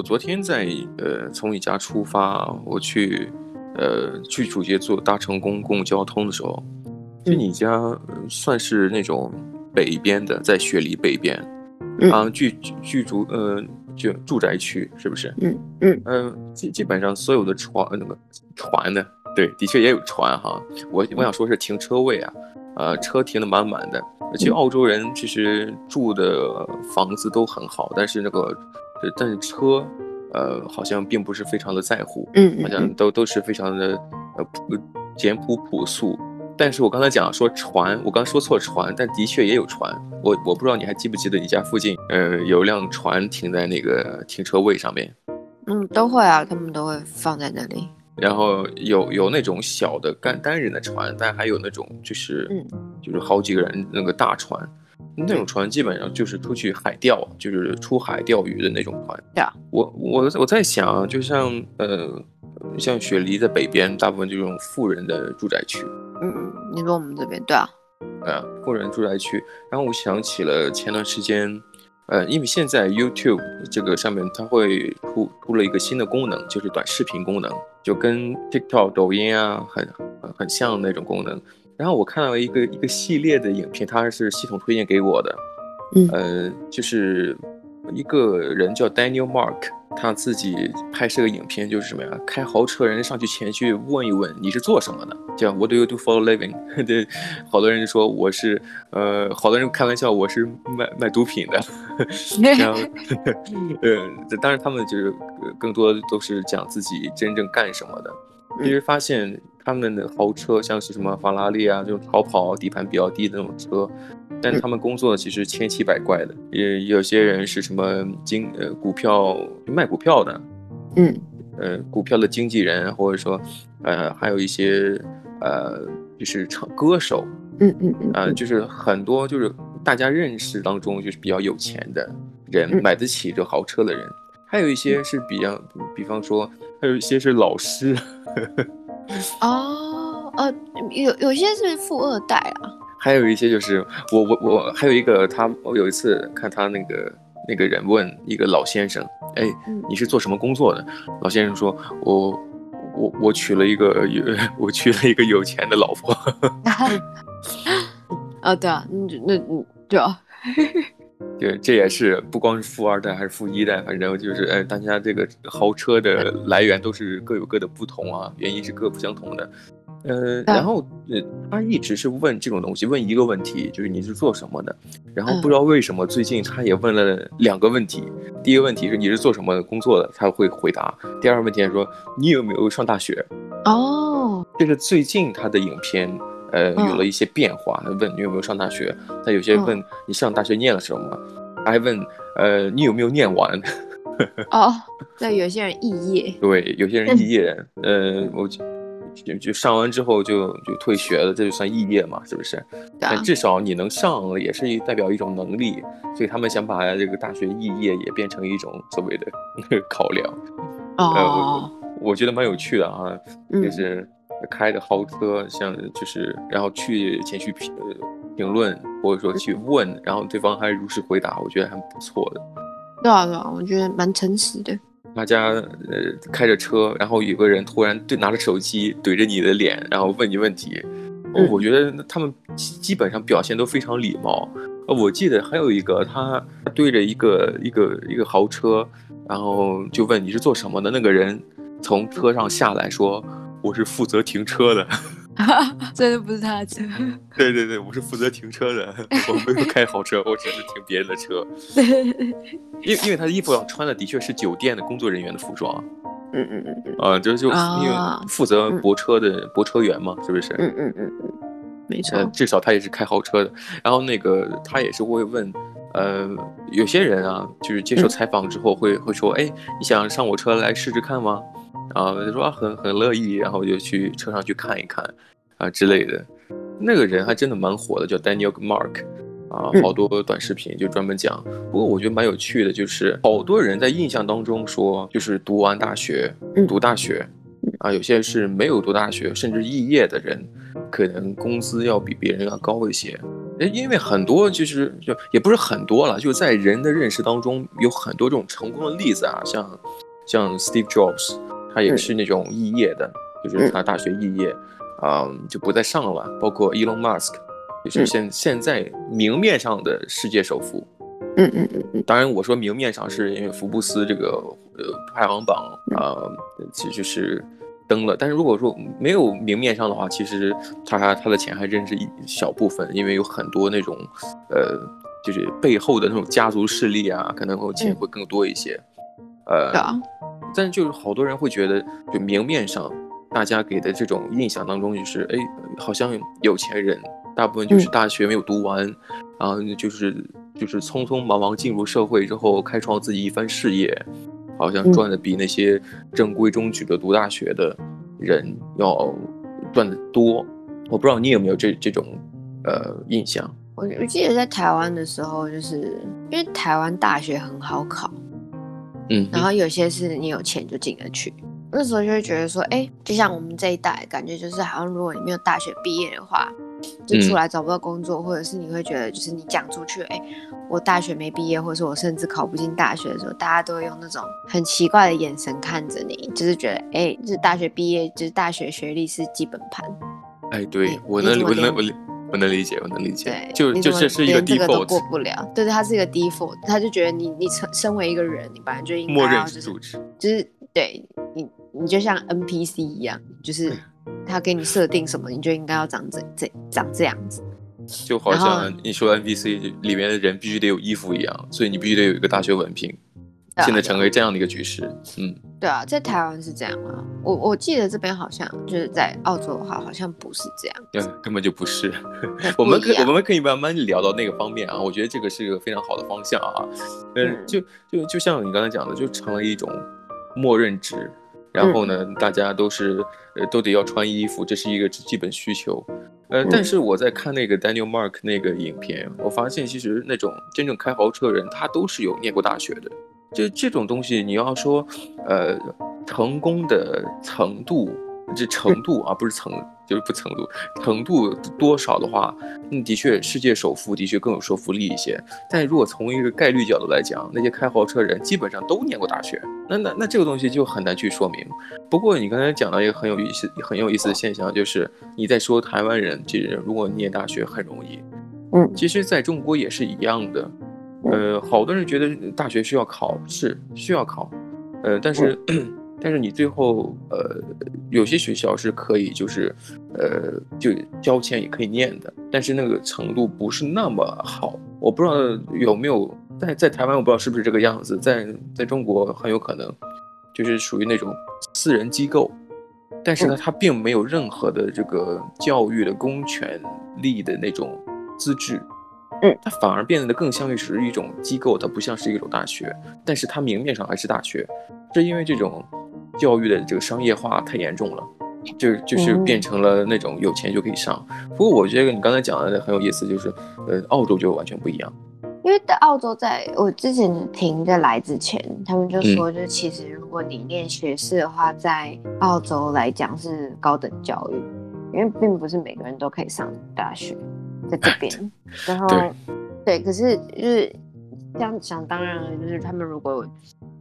我昨天在呃从你家出发，我去呃去主街坐搭乘公共交通的时候，就你家、呃、算是那种北边的，在雪梨北边，啊，居居住呃就住宅区是不是？嗯嗯嗯基基本上所有的船那个船呢，对，的确也有船哈。我我想说是停车位啊，呃车停的满满的。其实澳洲人其实住的房子都很好，但是那个。但是车，呃，好像并不是非常的在乎，嗯，好像都都是非常的呃朴简朴朴素。但是我刚才讲说船，我刚说错船，但的确也有船。我我不知道你还记不记得你家附近，呃，有辆船停在那个停车位上面。嗯，都会啊，他们都会放在那里。然后有有那种小的单单人的船，但还有那种就是，嗯，就是好几个人那个大船。那种船基本上就是出去海钓，就是出海钓鱼的那种船。对啊，我我我在想，就像呃，像雪梨的北边，大部分这种富人的住宅区。嗯嗯，你说我们这边对啊，啊，富人住宅区。然后我想起了前段时间，呃，因为现在 YouTube 这个上面它会出出了一个新的功能，就是短视频功能，就跟 TikTok、抖音啊很很像那种功能。然后我看到一个一个系列的影片，它是系统推荐给我的，嗯，呃，就是一个人叫 Daniel Mark，他自己拍摄个影片，就是什么呀？开豪车人上去前去问一问你是做什么的，叫 What do you do for a living？对，好多人说我是，呃，好多人开玩笑我是卖卖毒品的，然后，呃，当然他们就是更多都是讲自己真正干什么的，其实发现。他们的豪车像是什么法拉利啊，这种超跑，底盘比较低的那种车，但他们工作其实千奇百怪的，也有些人是什么经呃股票卖股票的，嗯，呃股票的经纪人，或者说呃还有一些呃就是唱歌手，嗯嗯嗯，啊、呃、就是很多就是大家认识当中就是比较有钱的人，嗯、买得起这豪车的人，还有一些是比较，比方说还有一些是老师。哦，呃，有有些是富二代啊，还有一些就是我我我还有一个他，我有一次看他那个那个人问一个老先生，哎，你是做什么工作的？老先生说，我我我娶了一个有 我娶了一个有钱的老婆。啊，对啊，那那嗯，对啊。对，这也是不光是富二代还是富一代，反正就是哎，大家这个豪车的来源都是各有各的不同啊，原因是各不相同的。呃，然后呃，他一直是问这种东西，问一个问题，就是你是做什么的？然后不知道为什么最近他也问了两个问题，第一个问题是你是做什么工作的，他会回答；第二个问题是说你有没有上大学？哦，这是最近他的影片。呃，有了一些变化。他问你有没有上大学？他有些问你上大学念了什么？他还问，呃，你有没有念完？哦，那有些人肄业。对，有些人肄 业。呃，我就就上完之后就就退学了，这就算肄业嘛，是不是？但至少你能上了，也是代表一种能力。所以他们想把这个大学肄业也变成一种所谓的 考量。哦，呃，我，我觉得蛮有趣的啊，就是。开着豪车，像就是，然后去前去评评论，或者说去问，然后对方还如实回答，我觉得还不错的。对啊，对啊，我觉得蛮诚实的。大家呃开着车，然后有个人突然对拿着手机怼着你的脸，然后问你问题，嗯、我觉得他们基本上表现都非常礼貌。呃，我记得还有一个他对着一个一个一个豪车，然后就问你是做什么的，那个人从车上下来说。我是负责停车的，真的不是他的车。对对对，我是负责停车的，我没有开豪车，我只是停别人的车。因因为他的衣服上穿的的确是酒店的工作人员的服装。嗯嗯嗯嗯。啊，就就因为负责泊车的泊车员嘛，是不是？嗯嗯嗯嗯，没错。至少他也是开豪车的。然后那个他也是会问，呃，有些人啊，就是接受采访之后会会说，哎，你想上我车来试试看吗？然后就说很很乐意，然后就去车上去看一看，啊之类的。那个人还真的蛮火的，叫 Daniel Mark，啊，好多短视频就专门讲。不过我觉得蛮有趣的，就是好多人在印象当中说，就是读完大学，读大学，啊，有些是没有读大学，甚至肄业的人，可能工资要比别人要高一些。因为很多就是就也不是很多了，就在人的认识当中有很多这种成功的例子啊，像像 Steve Jobs，他也是那种肄业的，嗯、就是他大学肄业，啊、嗯，就不再上了。包括 Elon Musk，就是现、嗯、现在明面上的世界首富。嗯嗯嗯嗯。当然，我说明面上是因为福布斯这个呃排行榜啊、呃，其实就是。登了，但是如果说没有明面上的话，其实他他的钱还真是一小部分，因为有很多那种，呃，就是背后的那种家族势力啊，可能会钱会更多一些，嗯、呃，但是就是好多人会觉得，就明面上大家给的这种印象当中，就是哎，好像有钱人大部分就是大学没有读完，嗯、然后就是就是匆匆忙忙进入社会之后，开创自己一番事业。好像赚的比那些正规中举的读大学的人要赚的多，我不知道你有没有这这种呃印象。我我记得在台湾的时候，就是因为台湾大学很好考，嗯，然后有些是你有钱就进得去，那时候就会觉得说，哎，就像我们这一代，感觉就是好像如果你没有大学毕业的话，就出来找不到工作，嗯、或者是你会觉得就是你讲出去，哎。我大学没毕业，或者是我甚至考不进大学的时候，大家都会用那种很奇怪的眼神看着你，就是觉得，哎、欸，就是大学毕业，就是大学学历是基本盘。哎，对，我能，我能，我我能理解，我能理解。对，就就这是一个 default，过不了。对对，他是一个 default，他就觉得你你成身为一个人，你本来就应该要就是就是对你你就像 NPC 一样，就是他给你设定什么，你就应该要长这这长这样子。就好像你说 NPC 里面的人必须得有衣服一样，所以你必须得有一个大学文凭，啊、现在成为这样的一个局势。嗯，对啊，在台湾是这样啊。我我记得这边好像就是在澳洲的话，好像不是这样。对，根本就不是。我们可我们可以慢慢聊到那个方面啊。我觉得这个是一个非常好的方向啊。嗯，嗯就就就像你刚才讲的，就成了一种默认值。然后呢，嗯、大家都是呃都得要穿衣服，这是一个基本需求。呃，但是我在看那个 Daniel Mark 那个影片，我发现其实那种真正开豪车的人，他都是有念过大学的。就这种东西，你要说，呃，成功的程度。这程度啊，不是程，就是不程度，程度多少的话，嗯，的确，世界首富的确更有说服力一些。但如果从一个概率角度来讲，那些开豪车人基本上都念过大学，那那那这个东西就很难去说明。不过你刚才讲到一个很有意思、很有意思的现象，就是你在说台湾人其实如果念大学很容易，嗯，其实在中国也是一样的。呃，好多人觉得大学需要考，试需要考，呃，但是。但是你最后，呃，有些学校是可以，就是，呃，就交钱也可以念的，但是那个程度不是那么好。我不知道有没有在在台湾，我不知道是不是这个样子，在在中国很有可能，就是属于那种私人机构，但是呢，它并没有任何的这个教育的公权力的那种资质，嗯，它反而变得更像是一种机构，它不像是一种大学，但是它明面上还是大学，是因为这种。教育的这个商业化太严重了，就就是变成了那种有钱就可以上。不过我觉得你刚才讲的很有意思，就是呃，澳洲就完全不一样。因为在澳洲，在我之前停在来之前，他们就说，就其实如果你念学士的话，在澳洲来讲是高等教育，因为并不是每个人都可以上大学，在这边。然后对，对，可是就是这样想当然了，就是他们如果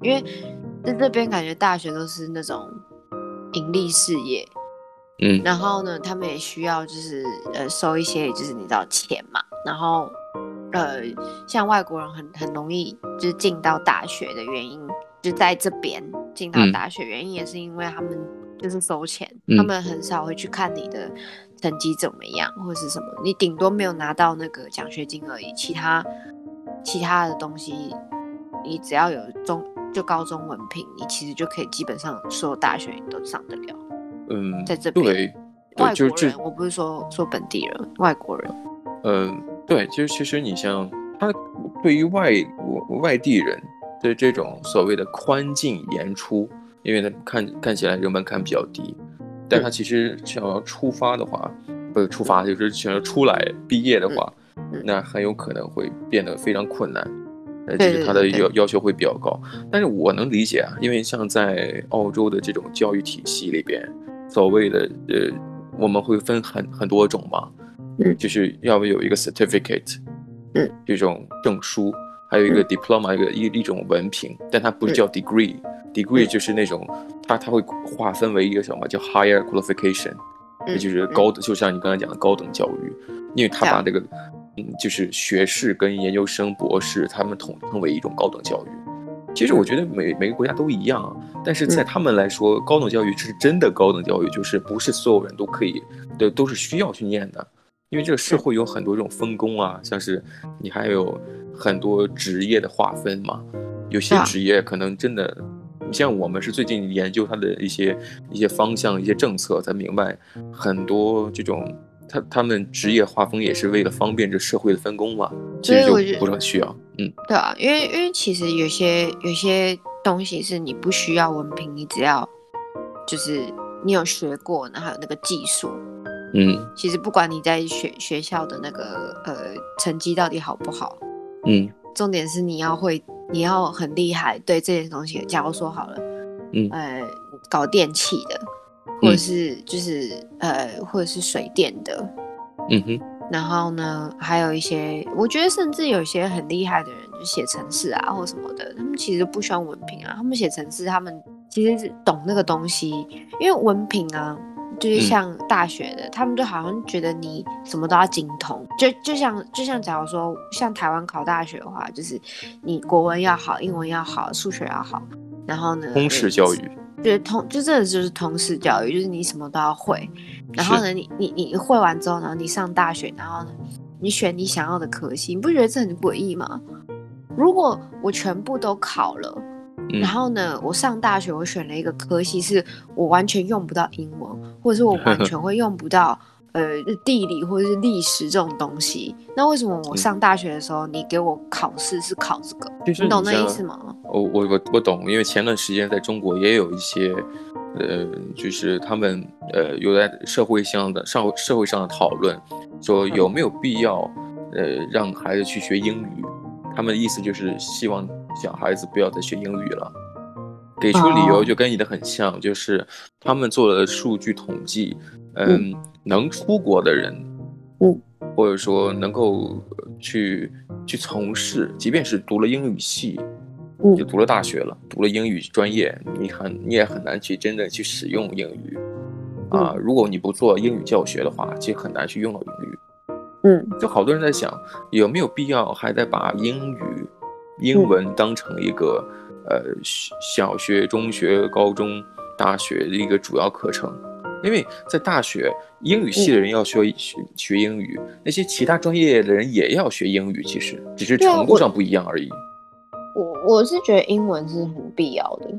因为。在这边感觉大学都是那种盈利事业，嗯，然后呢，他们也需要就是呃收一些就是你知道钱嘛，然后呃像外国人很很容易就是进到大学的原因，就在这边进到大学原因也是因为他们就是收钱，嗯、他们很少会去看你的成绩怎么样或是什么，你顶多没有拿到那个奖学金而已，其他其他的东西你只要有中。就高中文凭，你其实就可以基本上所有大学你都上得了。嗯，在这边，对，外国人，我不是说说本地人，外国人。嗯，对，其实其实你像他对于外外地人的这种所谓的宽进严出，因为他看看起来人门槛比较低，但他其实想要出发的话，不是出发，就是想要出来毕业的话，嗯，那很有可能会变得非常困难。呃就是他的要要求会比较高，但是我能理解啊，因为像在澳洲的这种教育体系里边，所谓的呃，我们会分很很多种嘛，嗯，就是要不有一个 certificate，嗯，这种证书，还有一个 diploma，、嗯、一个一一种文凭，但它不是叫 degree，degree、嗯、就是那种它它会划分为一个什么叫 higher qualification，也、嗯、就是高等、嗯，就像你刚才讲的高等教育，因为他把这个嗯，就是学士跟研究生、博士，他们统称为一种高等教育。其实我觉得每每个国家都一样，但是在他们来说，嗯、高等教育是真的高等教育，就是不是所有人都可以的，都是需要去念的。因为这个社会有很多这种分工啊，像是你还有很多职业的划分嘛，有些职业可能真的，你像我们是最近研究它的一些一些方向、一些政策，才明白很多这种。他他们职业划分也是为了方便这社会的分工嘛，其实就不是很需要。嗯，对啊，因为因为其实有些有些东西是你不需要文凭，你只要就是你有学过，然后还有那个技术。嗯，其实不管你在学学校的那个呃成绩到底好不好，嗯，重点是你要会，你要很厉害，对这些东西。假如说好了，嗯，呃，搞电器的。或者是就是、嗯、呃，或者是水电的，嗯哼，然后呢，还有一些，我觉得甚至有些很厉害的人，就写程式啊或什么的，他们其实不需要文凭啊，他们写程式，他们其实是懂那个东西，因为文凭啊，就是像大学的，嗯、他们就好像觉得你什么都要精通，就就像就像假如说像台湾考大学的话，就是你国文要好，英文要好，数学要好，然后呢，通识教育。就是通，就真的就是通识教育，就是你什么都要会。然后呢，你你你会完之后呢，你上大学，然后呢，你选你想要的科系，你不觉得这很诡异吗？如果我全部都考了，嗯，然后呢，我上大学我选了一个科系，是我完全用不到英文，或者是我完全会用不到。呃，地理或者是历史这种东西，那为什么我上大学的时候，嗯、你给我考试是考这个？你懂那意思吗？我我我我懂，因为前段时间在中国也有一些，呃，就是他们呃有在社会上的上社会上的讨论，说有没有必要呃让孩子去学英语？他们的意思就是希望小孩子不要再学英语了，给出理由就跟你的很像，哦、就是他们做了数据统计，嗯。嗯。能出国的人，嗯，或者说能够去去从事，即便是读了英语系，嗯，就读了大学了，读了英语专业，你很你也很难去真正去使用英语，嗯，啊，如果你不做英语教学的话，其实很难去用到英语，嗯，就好多人在想，有没有必要还得把英语英文当成一个，嗯，呃小学、中学、高中、大学的一个主要课程。因为在大学，英语系的人要学学学英语，那些其他专业的人也要学英语，其实只是程度上不一样而已。我我是觉得英文是很必要的，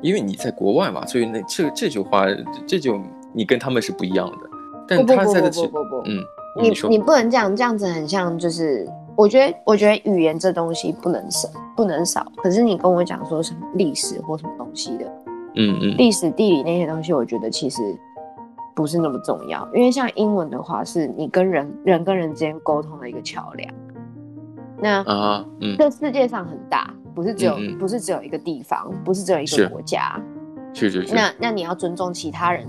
因为你在国外嘛，所以那这这句话，这就你跟他们是不一样的。但他在的不不不不不不，嗯，你你，你不能这样，这样子很像，就是我觉得我觉得语言这东西不能少，不能少。可是你跟我讲说什么历史或什么东西的。嗯嗯，历史、地理那些东西，我觉得其实不是那么重要，因为像英文的话，是你跟人人跟人之间沟通的一个桥梁。那啊，嗯，这世界上很大，不是只有嗯嗯不是只有一个地方，不是只有一个国家，是是是。那那你要尊重其他人，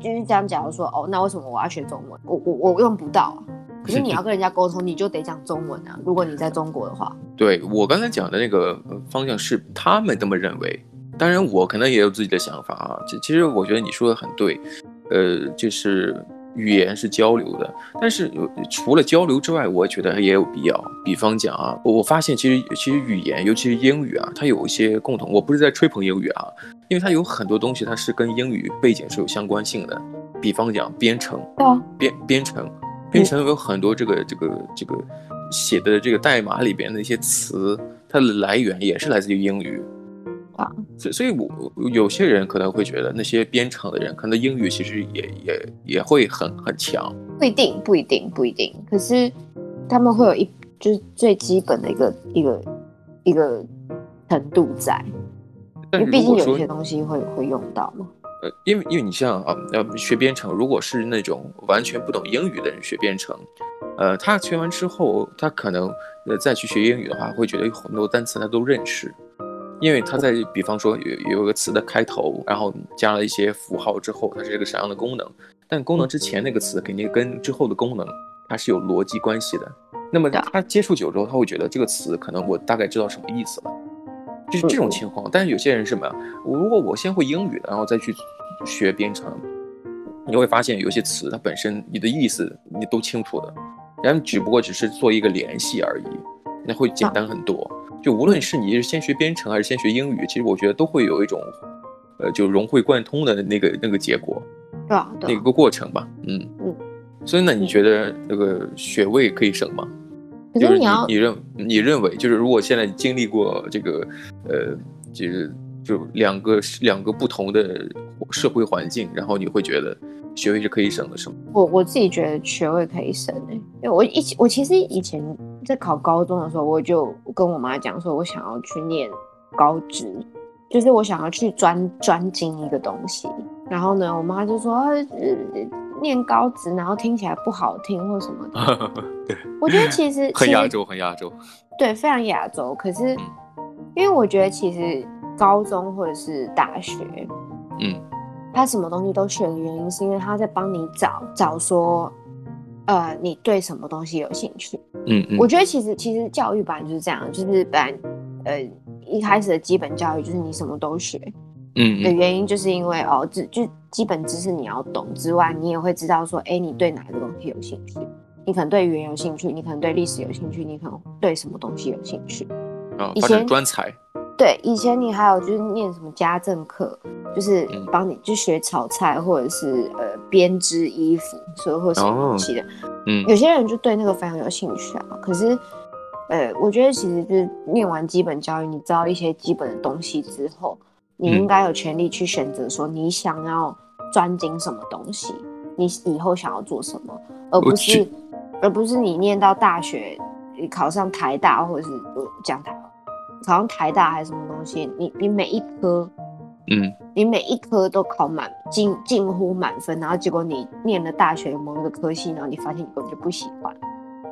就是这样。假如说，哦，那为什么我要学中文？我我我用不到啊。可是你要跟人家沟通，你就得讲中文啊。如果你在中国的话，对，我刚才讲的那个方向是他们这么认为。当然，我可能也有自己的想法啊。其其实，我觉得你说的很对，呃，就是语言是交流的，但是除了交流之外，我觉得也有必要。比方讲啊，我发现其实其实语言，尤其是英语啊，它有一些共同。我不是在吹捧英语啊，因为它有很多东西，它是跟英语背景是有相关性的。比方讲编程，编编程，编程有很多这个这个这个写的这个代码里边的一些词，它的来源也是来自于英语。所，所以我有些人可能会觉得，那些编程的人可能英语其实也也也会很很强。不一定，不一定，不一定。可是他们会有一就是最基本的一个一个一个程度在，因为毕竟有些东西会会用到嘛。呃，因为因为你像啊，要学编程，如果是那种完全不懂英语的人学编程，呃，他学完之后，他可能呃再去学英语的话，会觉得有很多单词他都认识。因为他在，比方说有有一个词的开头，然后加了一些符号之后，它是一个什么样的功能？但功能之前那个词肯定跟之后的功能它是有逻辑关系的。那么他接触久之后，他会觉得这个词可能我大概知道什么意思了，就是这种情况。但是有些人是什么呀？如果我先会英语，然后再去学编程，你会发现有些词它本身你的意思你都清楚的，然后只不过只是做一个联系而已，那会简单很多。就无论是你是先学编程还是先学英语，其实我觉得都会有一种，呃，就融会贯通的那个那个结果，对啊，那个过程吧，嗯嗯。所以呢，你觉得那个学位可以省吗？就是你你认你认为就是如果现在经历过这个，呃，就是就两个两个不同的社会环境，然后你会觉得学位是可以省的，是吗？我我自己觉得学位可以省诶，因为我以前我其实以前在考高中的时候，我就跟我妈讲说，我想要去念高职，就是我想要去专专精一个东西。然后呢，我妈就说，呃，念高职，然后听起来不好听或什么的。对，我觉得其实很亚洲，很亚洲。对，非常亚洲。可是，因为我觉得其实高中或者是大学，嗯，他什么东西都学的原因，是因为他在帮你找找说，呃，你对什么东西有兴趣。嗯嗯。我觉得其实其实教育本来就是这样，就是本来呃一开始的基本教育就是你什么都学。嗯，的原因就是因为哦，只就基本知识你要懂之外，你也会知道说，哎，你对哪个东西有兴趣？你可能对语言有兴趣，你可能对历史有兴趣，你可能对什么东西有兴趣？哦，以前专才。对，以前你还有就是念什么家政课，就是帮你去学炒菜或者是呃编织衣服，所以或什么东西的。嗯，有些人就对那个非常有兴趣啊。可是，呃，我觉得其实就是念完基本教育，你知道一些基本的东西之后。你应该有权利去选择，说你想要专精什么东西，你以后想要做什么，而不是，而不是你念到大学，你考上台大或者是讲台，考上台大还是什么东西，你你每一科，嗯，你每一科都考满，近近乎满分，然后结果你念了大学的某一个科系，然后你发现你根本就不喜欢。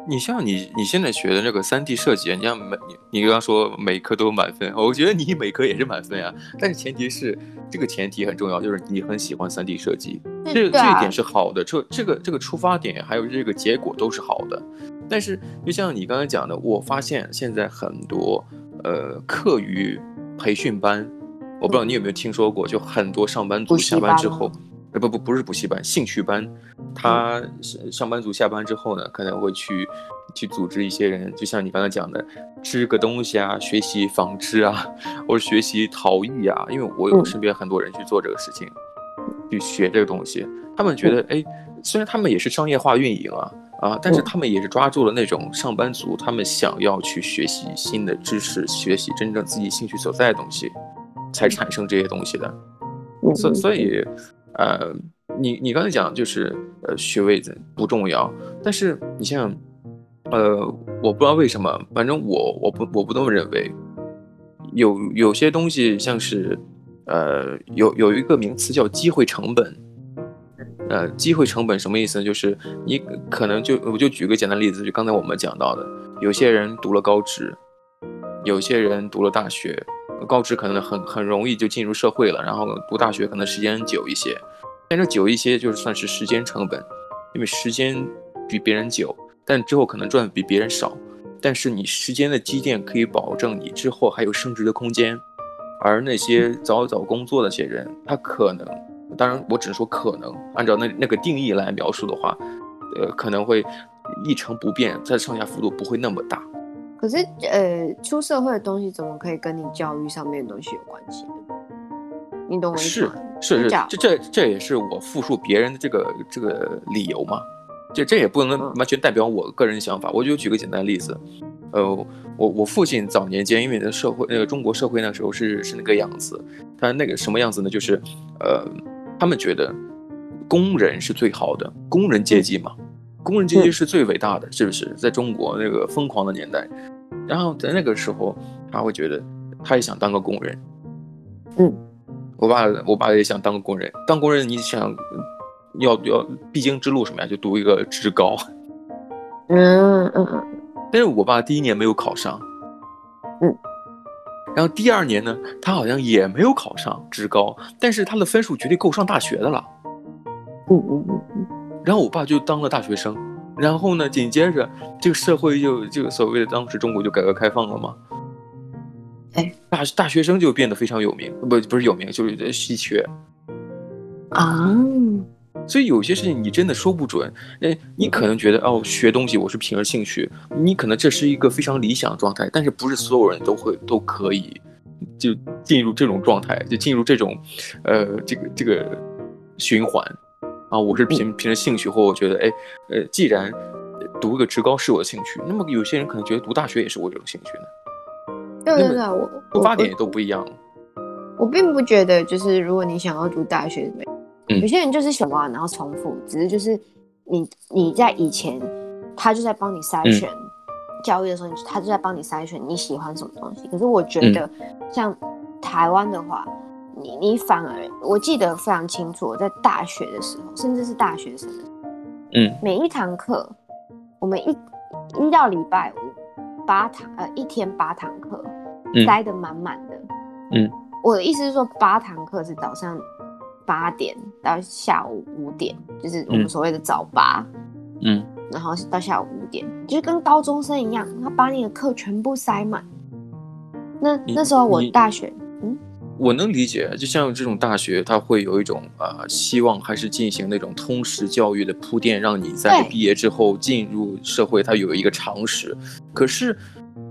你像你你现在学的那个三 D 设计，你像每你你刚刚说每科都满分，我觉得你每科也是满分啊。但是前提是这个前提很重要，就是你很喜欢三 D 设计，这这一点是好的。这这个这个出发点还有这个结果都是好的。但是就像你刚才讲的，我发现现在很多呃课余培训班，我不知道你有没有听说过，就很多上班族下班之后。呃不不不是补习班，兴趣班，他上班族下班之后呢，可能会去去组织一些人，就像你刚才讲的，织个东西啊，学习纺织啊，或者学习陶艺啊，因为我有身边很多人去做这个事情，去学这个东西，他们觉得哎，虽然他们也是商业化运营啊啊，但是他们也是抓住了那种上班族，他们想要去学习新的知识，学习真正自己兴趣所在的东西，才产生这些东西的，所所以。呃，你你刚才讲就是呃学位不重要，但是你像，呃，我不知道为什么，反正我我不我不这么认为，有有些东西像是，呃，有有一个名词叫机会成本，呃，机会成本什么意思呢？就是你可能就我就举个简单例子，就刚才我们讲到的，有些人读了高职，有些人读了大学。高职可能很很容易就进入社会了，然后读大学可能时间久一些，但这久一些就是算是时间成本，因为时间比别人久，但之后可能赚的比别人少，但是你时间的积淀可以保证你之后还有升职的空间，而那些早早工作的那些人，他可能，当然我只能说可能，按照那那个定义来描述的话，呃，可能会一成不变，它的上下幅度不会那么大。可是，呃，出社会的东西怎么可以跟你教育上面的东西有关系呢？你懂我意思吗？是是是，这这这也是我复述别人的这个这个理由嘛。这这也不能完全代表我个人想法。嗯、我就举个简单的例子，呃，我我父亲早年间因为那社会那个中国社会那时候是是那个样子，他那个什么样子呢？就是，呃，他们觉得工人是最好的，工人阶级嘛，工人阶级是最伟大的，嗯、是不是？在中国那个疯狂的年代。然后在那个时候，他会觉得他也想当个工人。嗯，我爸我爸也想当个工人。当工人，你想要要必经之路什么呀？就读一个职高。嗯嗯嗯。但是我爸第一年没有考上。嗯。然后第二年呢，他好像也没有考上职高，但是他的分数绝对够上大学的了。嗯嗯嗯嗯。然后我爸就当了大学生。然后呢，紧接着这个社会就就所谓的当时中国就改革开放了嘛，哎，大大学生就变得非常有名，不不是有名，就是稀缺啊。所以有些事情你真的说不准，哎，你可能觉得哦，学东西我是凭着兴趣，你可能这是一个非常理想的状态，但是不是所有人都会都可以就进入这种状态，就进入这种，呃，这个这个循环啊，我是凭凭着兴趣，或我觉得哎，呃，既然读一个职高是我的兴趣，那么有些人可能觉得读大学也是我这种兴趣呢。对对对，我出发点也都不一样我。我并不觉得，就是如果你想要读大学，有些人就是喜欢，然后重复，只是就是你你在以前，他就在帮你筛选教育的时候，他就在帮你筛选你喜欢什么东西。可是我觉得，像台湾的话，你你反而，我记得非常清楚，我在大学的时候，甚至是大学生每一堂课，我们一一到礼拜五八堂，呃，一天八堂课，塞得满满的。嗯，我的意思是说，八堂课是早上。八点到下午五点，就是我们所谓的早八，嗯，然后到下午五点，就是跟高中生一样，他把你的课全部塞满。那那时候我大学，嗯，我能理解，就像这种大学，它会有一种啊、呃，希望还是进行那种通识教育的铺垫，让你在毕业之后进入社会，它有一个常识。可是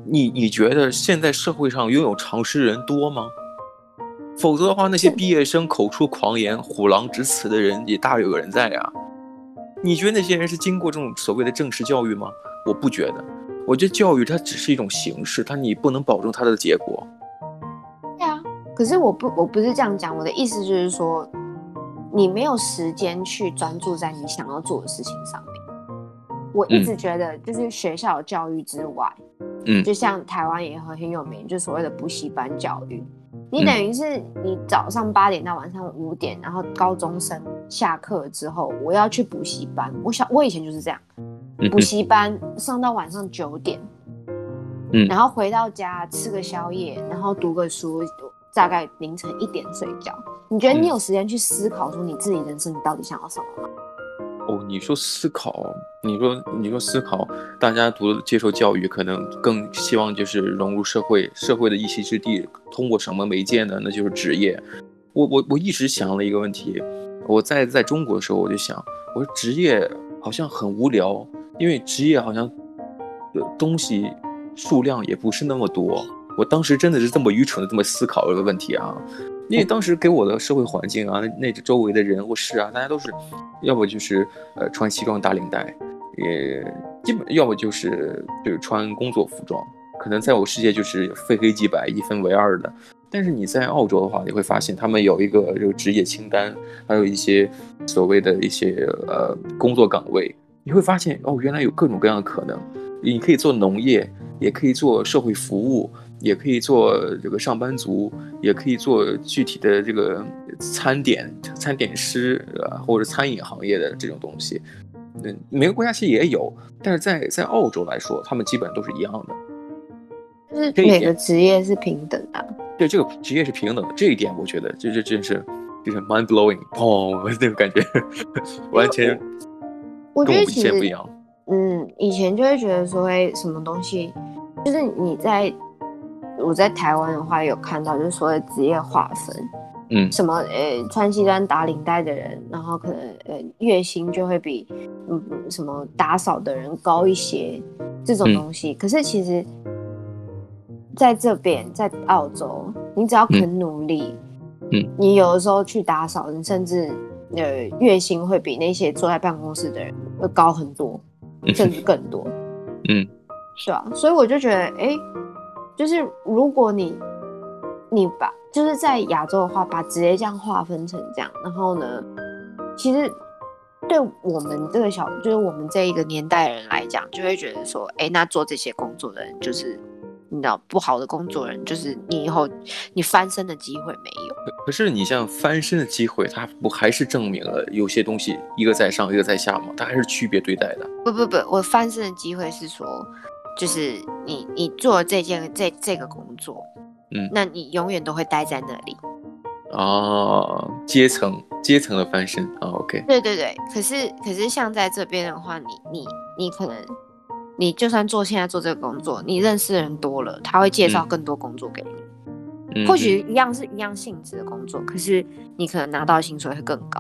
你你觉得现在社会上拥有常识人多吗？否则的话，那些毕业生口出狂言、虎狼之词的人也大有人在呀。你觉得那些人是经过这种所谓的正式教育吗？我不觉得。我觉得教育它只是一种形式，它你不能保证它的结果。对啊，可是我不我不是这样讲，我的意思就是说，你没有时间去专注在你想要做的事情上面。我一直觉得，就是学校教育之外，嗯，就像台湾也很很有名，就所谓的补习班教育。你等于是你早上八点到晚上五点，然后高中生下课之后，我要去补习班。我想我以前就是这样，补习班上到晚上九点，嗯，然后回到家吃个宵夜，然后读个书，大概凌晨一点睡觉。你觉得你有时间去思考说你自己人生你到底想要什么吗？哦，你说思考，你说你说思考，大家读接受教育，可能更希望就是融入社会，社会的一席之地，通过什么媒介呢？那就是职业。我我我一直想了一个问题，我在在中国的时候，我就想，我说职业好像很无聊，因为职业好像的东西数量也不是那么多。我当时真的是这么愚蠢的这么思考这个问题啊。因为当时给我的社会环境啊，那那周围的人或事啊，大家都是，要不就是呃穿西装打领带，也基本要么就是就是穿工作服装，可能在我世界就是非黑即白，一分为二的。但是你在澳洲的话，你会发现他们有一个这个职业清单，还有一些所谓的一些呃工作岗位，你会发现哦，原来有各种各样的可能，你可以做农业，也可以做社会服务。也可以做这个上班族，也可以做具体的这个餐点、餐点师啊，或者餐饮行业的这种东西。嗯，每个国家其实也有，但是在在澳洲来说，他们基本都是一样的。就是每个职业是平等的。对，这个职业是平等的，这一点我觉得这这真是就是 mind blowing，哦，那个感觉完全跟我以前不一样。嗯，以前就会觉得说，哎，什么东西，就是你在。我在台湾的话有看到，就是所谓职业划分，嗯，什么呃穿西装打领带的人，然后可能呃月薪就会比嗯什么打扫的人高一些，这种东西。嗯、可是其实在这边在澳洲，你只要肯努力，嗯，你有的时候去打扫，你甚至呃月薪会比那些坐在办公室的人会高很多，甚至更多，嗯，是啊？所以我就觉得，哎、欸。就是如果你，你把就是在亚洲的话，把职业这样划分成这样，然后呢，其实对我们这个小，就是我们这一个年代人来讲，就会觉得说，哎，那做这些工作的人，就是你知道不好的工作人，就是你以后你翻身的机会没有。可是你像翻身的机会，它不还是证明了有些东西一个在上，一个在下吗？它还是区别对待的。不不不，我翻身的机会是说。就是你，你做这件这这个工作，嗯，那你永远都会待在那里，哦，阶层阶层的翻身啊，OK。对对对，可是可是像在这边的话，你你你可能，你就算做现在做这个工作，你认识的人多了，他会介绍更多工作给你。嗯、或许一样是一样性质的工作，可是你可能拿到的薪水会更高。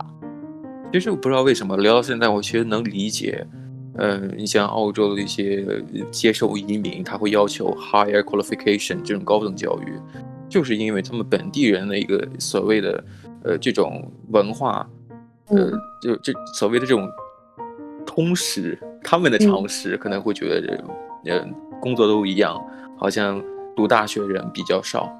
其实我不知道为什么聊到现在，我其实能理解。呃，你像澳洲的一些接受移民，他会要求 higher qualification 这种高等教育，就是因为他们本地人的一个所谓的呃这种文化，呃，就这所谓的这种通识，他们的常识可能会觉得，呃，工作都一样，好像读大学的人比较少。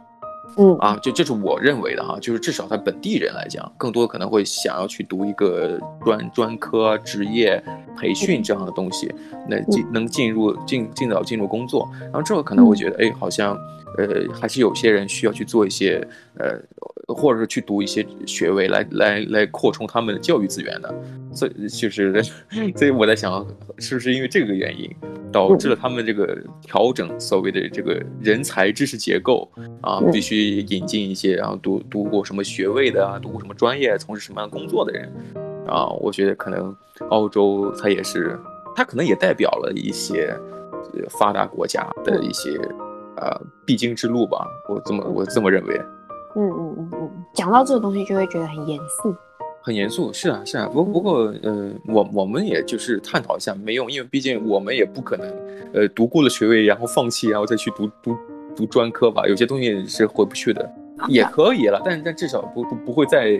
嗯。啊，就这是我认为的哈，就是至少他本地人来讲，更多可能会想要去读一个专专科职业培训这样的东西，那进能进入尽尽早进入工作，然后之后可能会觉得，哎，好像呃还是有些人需要去做一些呃，或者是去读一些学位来来来扩充他们的教育资源的，所以就是 所以我在想，是不是因为这个原因？导致了他们这个调整所谓的这个人才知识结构啊，必须引进一些然后读读过什么学位的啊，读过什么专业，从事什么样工作的人啊。我觉得可能澳洲它也是，它可能也代表了一些发达国家的一些呃必经之路吧。我这么我这么认为。嗯嗯嗯嗯，讲到这个东西就会觉得很严肃。很严肃，是啊，是啊，不不过，呃，我我们也就是探讨一下没用，因为毕竟我们也不可能，呃，读过了学位然后放弃，然后再去读读读专科吧，有些东西是回不去的，也可以了，但但至少不不不会再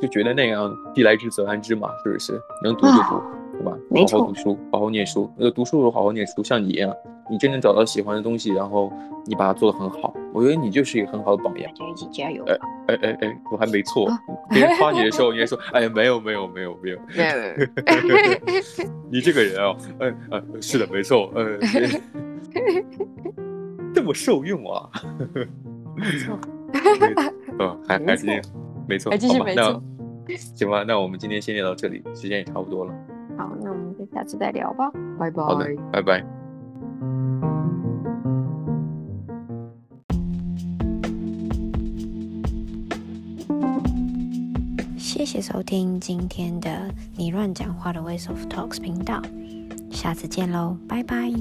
就觉得那样既来之则安之嘛，是不是？能读就读，对吧？好好读书，好好念书，呃，读书的时候好好念书，像你一样。你真正找到喜欢的东西，然后你把它做得很好，我觉得你就是一个很好的榜样。加油！哎哎哎哎，我还没错。别人夸你的时候，你还说：“哎呀，没有没有没有没有。”没有。你这个人啊，哎哎，是的，没错，嗯，这么受用啊。没错。嗯，还还是，没错。还继续没错。行吧，那我们今天先聊到这里，时间也差不多了。好，那我们就下次再聊吧。拜拜。好的，拜拜。谢谢收听今天的你乱讲话的 Ways of Talks 频道，下次见喽，拜拜。